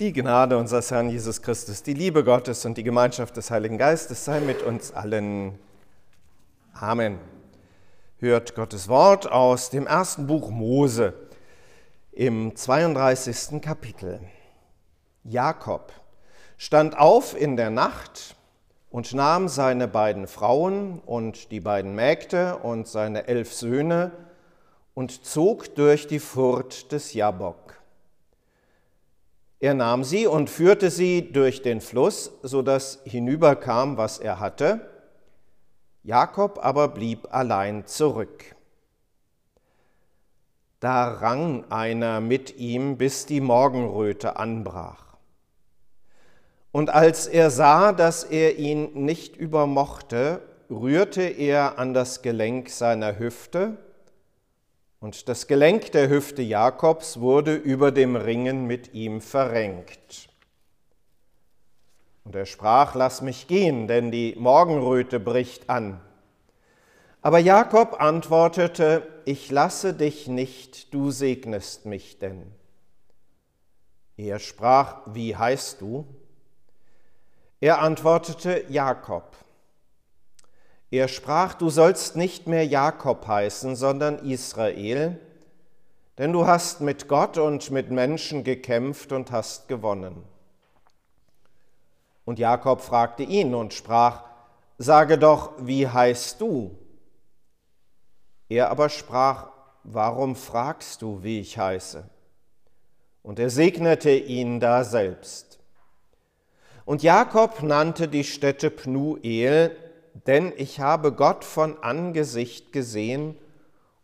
Die Gnade unseres Herrn Jesus Christus, die Liebe Gottes und die Gemeinschaft des Heiligen Geistes sei mit uns allen. Amen. Hört Gottes Wort aus dem ersten Buch Mose im 32. Kapitel. Jakob stand auf in der Nacht und nahm seine beiden Frauen und die beiden Mägde und seine elf Söhne und zog durch die Furt des Jabok. Er nahm sie und führte sie durch den Fluss, so dass hinüberkam, was er hatte. Jakob aber blieb allein zurück. Da rang einer mit ihm, bis die Morgenröte anbrach. Und als er sah, dass er ihn nicht übermochte, rührte er an das Gelenk seiner Hüfte und das Gelenk der Hüfte Jakobs wurde über dem Ringen mit ihm verrenkt. Und er sprach, lass mich gehen, denn die Morgenröte bricht an. Aber Jakob antwortete, ich lasse dich nicht, du segnest mich denn. Er sprach, wie heißt du? Er antwortete, Jakob. Er sprach, du sollst nicht mehr Jakob heißen, sondern Israel, denn du hast mit Gott und mit Menschen gekämpft und hast gewonnen. Und Jakob fragte ihn und sprach, sage doch, wie heißt du? Er aber sprach, warum fragst du, wie ich heiße? Und er segnete ihn da selbst. Und Jakob nannte die Stätte Pnuel, denn ich habe Gott von Angesicht gesehen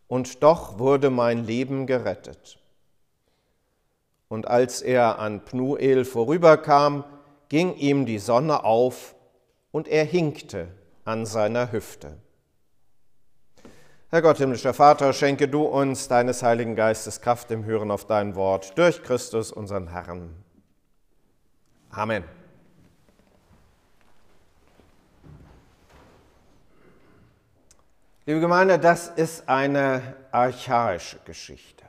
und doch wurde mein Leben gerettet. Und als er an Pnuel vorüberkam, ging ihm die Sonne auf und er hinkte an seiner Hüfte. Herr Gott, himmlischer Vater, schenke du uns deines Heiligen Geistes Kraft im Hören auf dein Wort durch Christus, unseren Herrn. Amen. Liebe Gemeinde, das ist eine archaische Geschichte.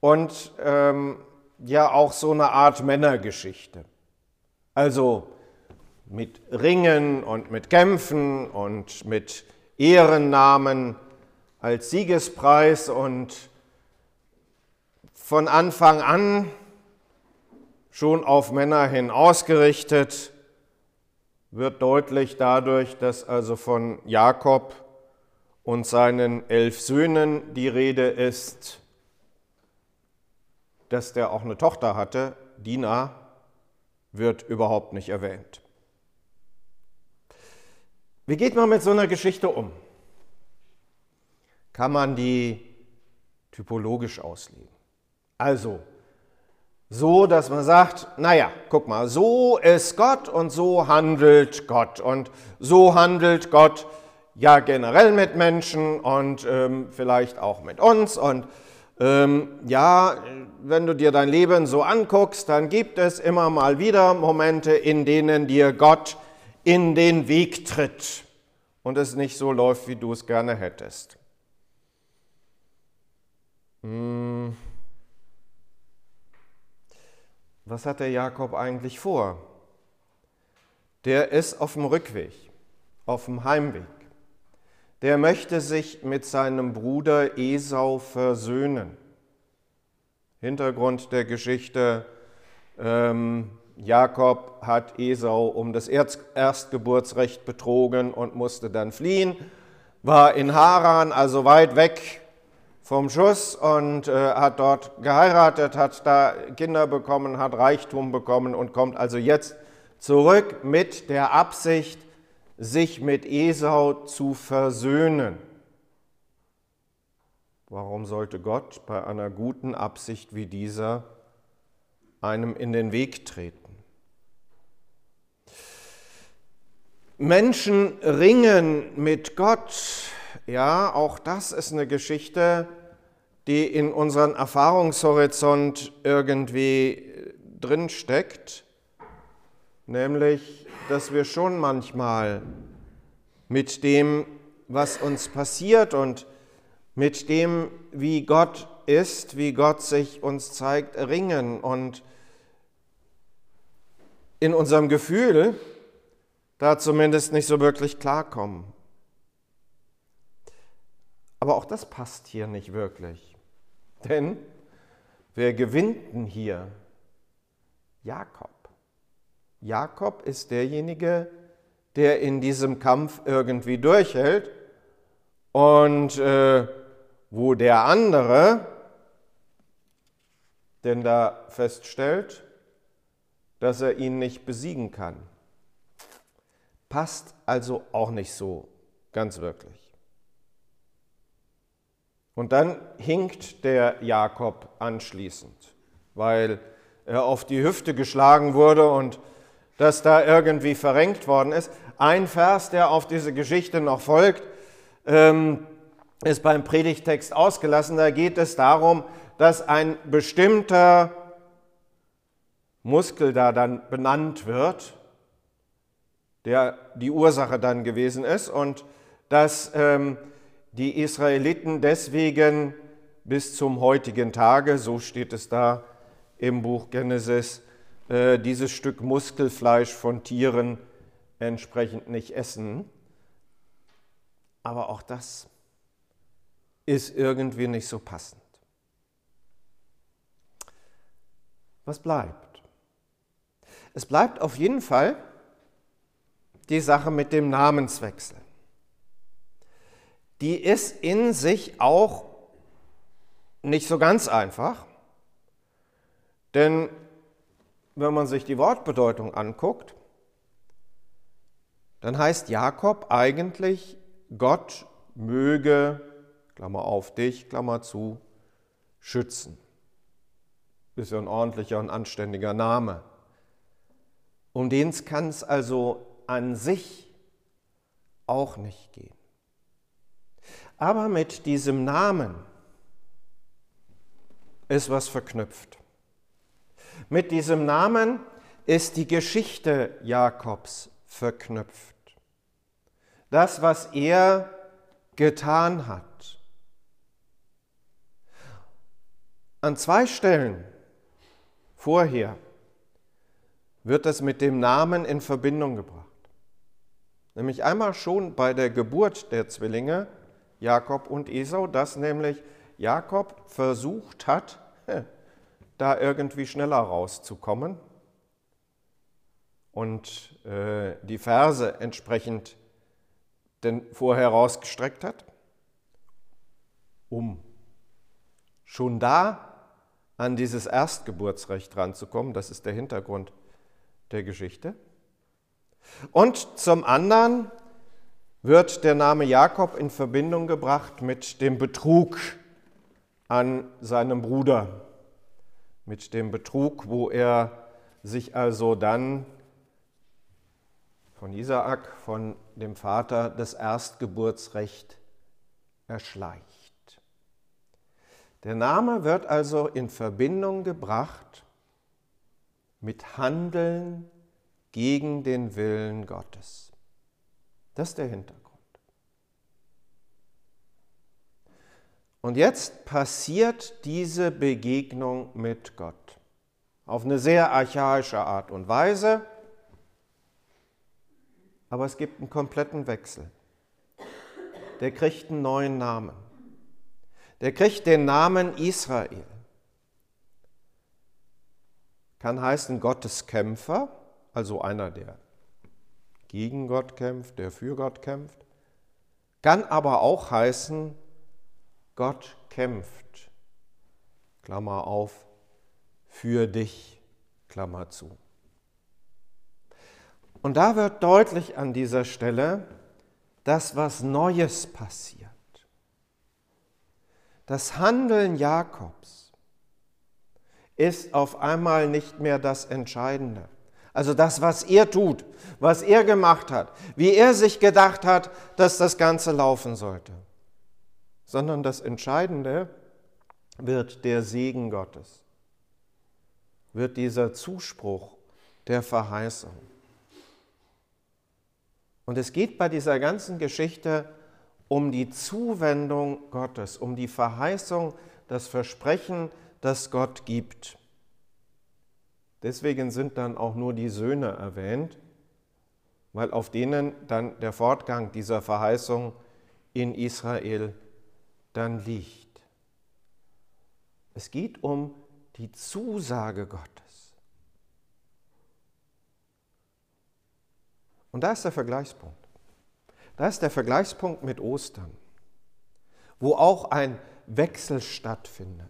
Und ähm, ja auch so eine Art Männergeschichte. Also mit Ringen und mit Kämpfen und mit Ehrennamen als Siegespreis und von Anfang an schon auf Männer hin ausgerichtet wird deutlich dadurch, dass also von Jakob und seinen elf Söhnen die Rede ist, dass der auch eine Tochter hatte, Dina, wird überhaupt nicht erwähnt. Wie geht man mit so einer Geschichte um? Kann man die typologisch auslegen? Also, so, dass man sagt, naja, guck mal, so ist Gott und so handelt Gott. Und so handelt Gott ja generell mit Menschen und ähm, vielleicht auch mit uns. Und ähm, ja, wenn du dir dein Leben so anguckst, dann gibt es immer mal wieder Momente, in denen dir Gott in den Weg tritt und es nicht so läuft, wie du es gerne hättest. Was hat der Jakob eigentlich vor? Der ist auf dem Rückweg, auf dem Heimweg. Der möchte sich mit seinem Bruder Esau versöhnen. Hintergrund der Geschichte, ähm, Jakob hat Esau um das Erstgeburtsrecht betrogen und musste dann fliehen, war in Haran, also weit weg vom Schuss und äh, hat dort geheiratet, hat da Kinder bekommen, hat Reichtum bekommen und kommt also jetzt zurück mit der Absicht, sich mit Esau zu versöhnen. Warum sollte Gott bei einer guten Absicht wie dieser einem in den Weg treten? Menschen ringen mit Gott. Ja, auch das ist eine Geschichte, die in unseren Erfahrungshorizont irgendwie drin steckt, nämlich, dass wir schon manchmal mit dem, was uns passiert und mit dem, wie Gott ist, wie Gott sich uns zeigt, ringen und in unserem Gefühl da zumindest nicht so wirklich klarkommen. Aber auch das passt hier nicht wirklich. Denn wer gewinnt denn hier? Jakob. Jakob ist derjenige, der in diesem Kampf irgendwie durchhält und äh, wo der andere denn da feststellt, dass er ihn nicht besiegen kann. Passt also auch nicht so ganz wirklich. Und dann hinkt der Jakob anschließend, weil er auf die Hüfte geschlagen wurde und das da irgendwie verrenkt worden ist. Ein Vers, der auf diese Geschichte noch folgt, ähm, ist beim Predigtext ausgelassen. Da geht es darum, dass ein bestimmter Muskel da dann benannt wird, der die Ursache dann gewesen ist und dass ähm, die Israeliten deswegen bis zum heutigen Tage, so steht es da im Buch Genesis, äh, dieses Stück Muskelfleisch von Tieren entsprechend nicht essen. Aber auch das ist irgendwie nicht so passend. Was bleibt? Es bleibt auf jeden Fall die Sache mit dem Namenswechsel. Die ist in sich auch nicht so ganz einfach, denn wenn man sich die Wortbedeutung anguckt, dann heißt Jakob eigentlich, Gott möge, Klammer auf dich, Klammer zu, schützen. Ist ja ein ordentlicher und anständiger Name. Um den kann es also an sich auch nicht gehen. Aber mit diesem Namen ist was verknüpft. Mit diesem Namen ist die Geschichte Jakobs verknüpft. Das, was er getan hat. An zwei Stellen vorher wird das mit dem Namen in Verbindung gebracht. Nämlich einmal schon bei der Geburt der Zwillinge Jakob und Esau, dass nämlich Jakob versucht hat, da irgendwie schneller rauszukommen und äh, die Verse entsprechend denn vorher rausgestreckt hat, um schon da an dieses Erstgeburtsrecht ranzukommen. Das ist der Hintergrund der Geschichte. Und zum anderen wird der Name Jakob in Verbindung gebracht mit dem Betrug an seinem Bruder, mit dem Betrug, wo er sich also dann von Isaak, von dem Vater, das Erstgeburtsrecht erschleicht. Der Name wird also in Verbindung gebracht mit Handeln gegen den Willen Gottes. Das ist der Hintergrund. Und jetzt passiert diese Begegnung mit Gott auf eine sehr archaische Art und Weise, aber es gibt einen kompletten Wechsel. Der kriegt einen neuen Namen der kriegt den Namen Israel. Kann heißen Gotteskämpfer, also einer, der gegen Gott kämpft, der für Gott kämpft. Kann aber auch heißen, Gott kämpft, Klammer auf, für dich, Klammer zu. Und da wird deutlich an dieser Stelle, dass was Neues passiert. Das Handeln Jakobs ist auf einmal nicht mehr das Entscheidende. Also das, was er tut, was er gemacht hat, wie er sich gedacht hat, dass das Ganze laufen sollte. Sondern das Entscheidende wird der Segen Gottes, wird dieser Zuspruch der Verheißung. Und es geht bei dieser ganzen Geschichte um die Zuwendung Gottes, um die Verheißung, das Versprechen, das Gott gibt. Deswegen sind dann auch nur die Söhne erwähnt, weil auf denen dann der Fortgang dieser Verheißung in Israel dann liegt. Es geht um die Zusage Gottes. Und da ist der Vergleichspunkt. Da ist der Vergleichspunkt mit Ostern, wo auch ein Wechsel stattfindet.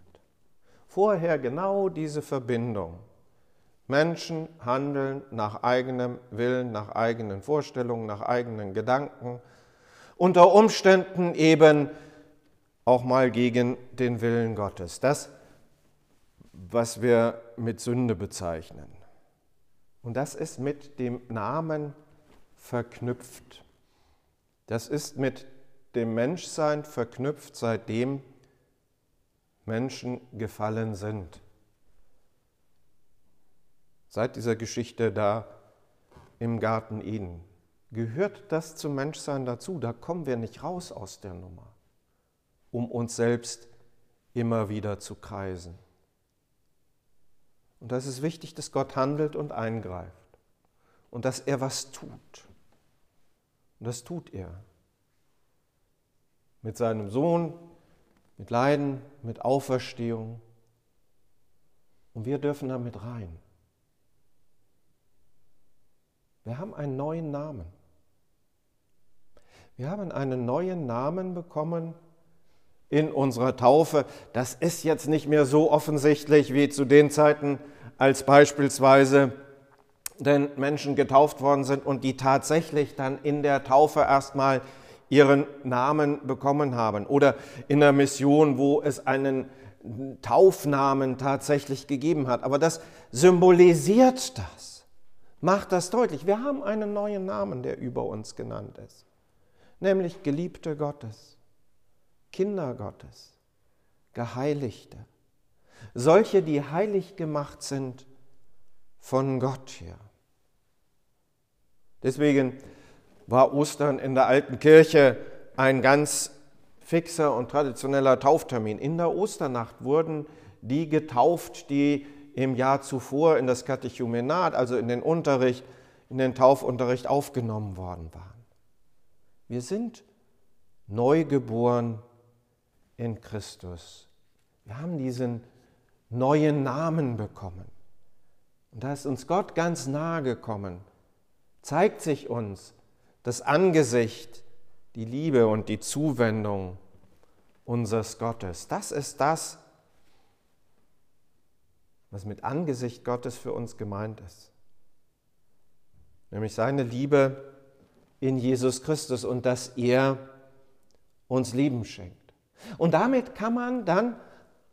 Vorher genau diese Verbindung. Menschen handeln nach eigenem Willen, nach eigenen Vorstellungen, nach eigenen Gedanken, unter Umständen eben auch mal gegen den Willen Gottes. Das, was wir mit Sünde bezeichnen. Und das ist mit dem Namen verknüpft. Das ist mit dem Menschsein verknüpft, seitdem Menschen gefallen sind. Seit dieser Geschichte da im Garten Eden gehört das zum Menschsein dazu. Da kommen wir nicht raus aus der Nummer, um uns selbst immer wieder zu kreisen. Und da ist wichtig, dass Gott handelt und eingreift und dass er was tut. Und das tut er. Mit seinem Sohn, mit Leiden, mit Auferstehung. Und wir dürfen damit rein. Wir haben einen neuen Namen. Wir haben einen neuen Namen bekommen in unserer Taufe. Das ist jetzt nicht mehr so offensichtlich wie zu den Zeiten, als beispielsweise denn Menschen getauft worden sind und die tatsächlich dann in der Taufe erstmal ihren Namen bekommen haben. Oder in der Mission, wo es einen Taufnamen tatsächlich gegeben hat. Aber das symbolisiert das, macht das deutlich. Wir haben einen neuen Namen, der über uns genannt ist nämlich Geliebte Gottes, Kinder Gottes, Geheiligte, solche, die heilig gemacht sind von Gott her. Deswegen war Ostern in der alten Kirche ein ganz fixer und traditioneller Tauftermin. In der Osternacht wurden die getauft, die im Jahr zuvor in das Katechumenat, also in den Unterricht, in den Taufunterricht aufgenommen worden waren. Wir sind neugeboren in Christus. Wir haben diesen neuen Namen bekommen. Und da ist uns Gott ganz nahe gekommen, zeigt sich uns das Angesicht, die Liebe und die Zuwendung unseres Gottes. Das ist das, was mit Angesicht Gottes für uns gemeint ist. Nämlich seine Liebe in Jesus Christus und dass er uns Leben schenkt. Und damit kann man dann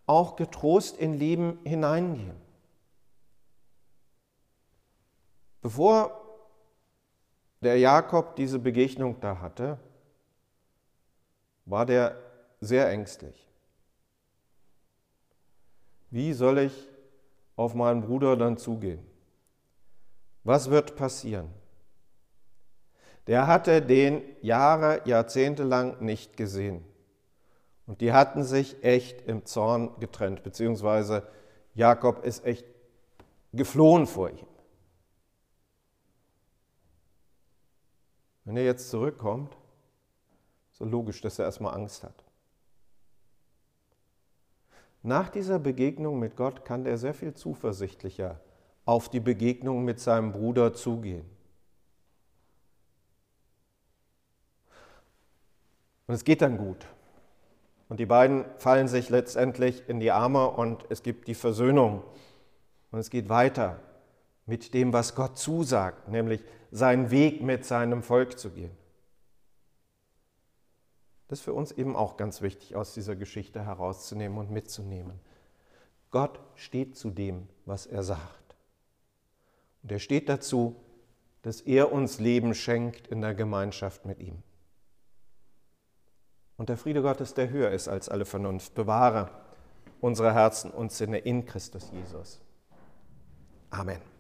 auch getrost in Leben hineingehen. Bevor der Jakob diese Begegnung da hatte, war der sehr ängstlich. Wie soll ich auf meinen Bruder dann zugehen? Was wird passieren? der hatte den Jahre, Jahrzehnte lang nicht gesehen. Und die hatten sich echt im Zorn getrennt, beziehungsweise Jakob ist echt geflohen vor ihm. Wenn er jetzt zurückkommt, so logisch, dass er erstmal Angst hat. Nach dieser Begegnung mit Gott kann er sehr viel zuversichtlicher auf die Begegnung mit seinem Bruder zugehen. Und es geht dann gut. Und die beiden fallen sich letztendlich in die Arme und es gibt die Versöhnung. Und es geht weiter mit dem, was Gott zusagt, nämlich seinen Weg mit seinem Volk zu gehen. Das ist für uns eben auch ganz wichtig aus dieser Geschichte herauszunehmen und mitzunehmen. Gott steht zu dem, was er sagt. Und er steht dazu, dass er uns Leben schenkt in der Gemeinschaft mit ihm. Und der Friede Gottes, der höher ist als alle Vernunft, bewahre unsere Herzen und Sinne in Christus Jesus. Amen.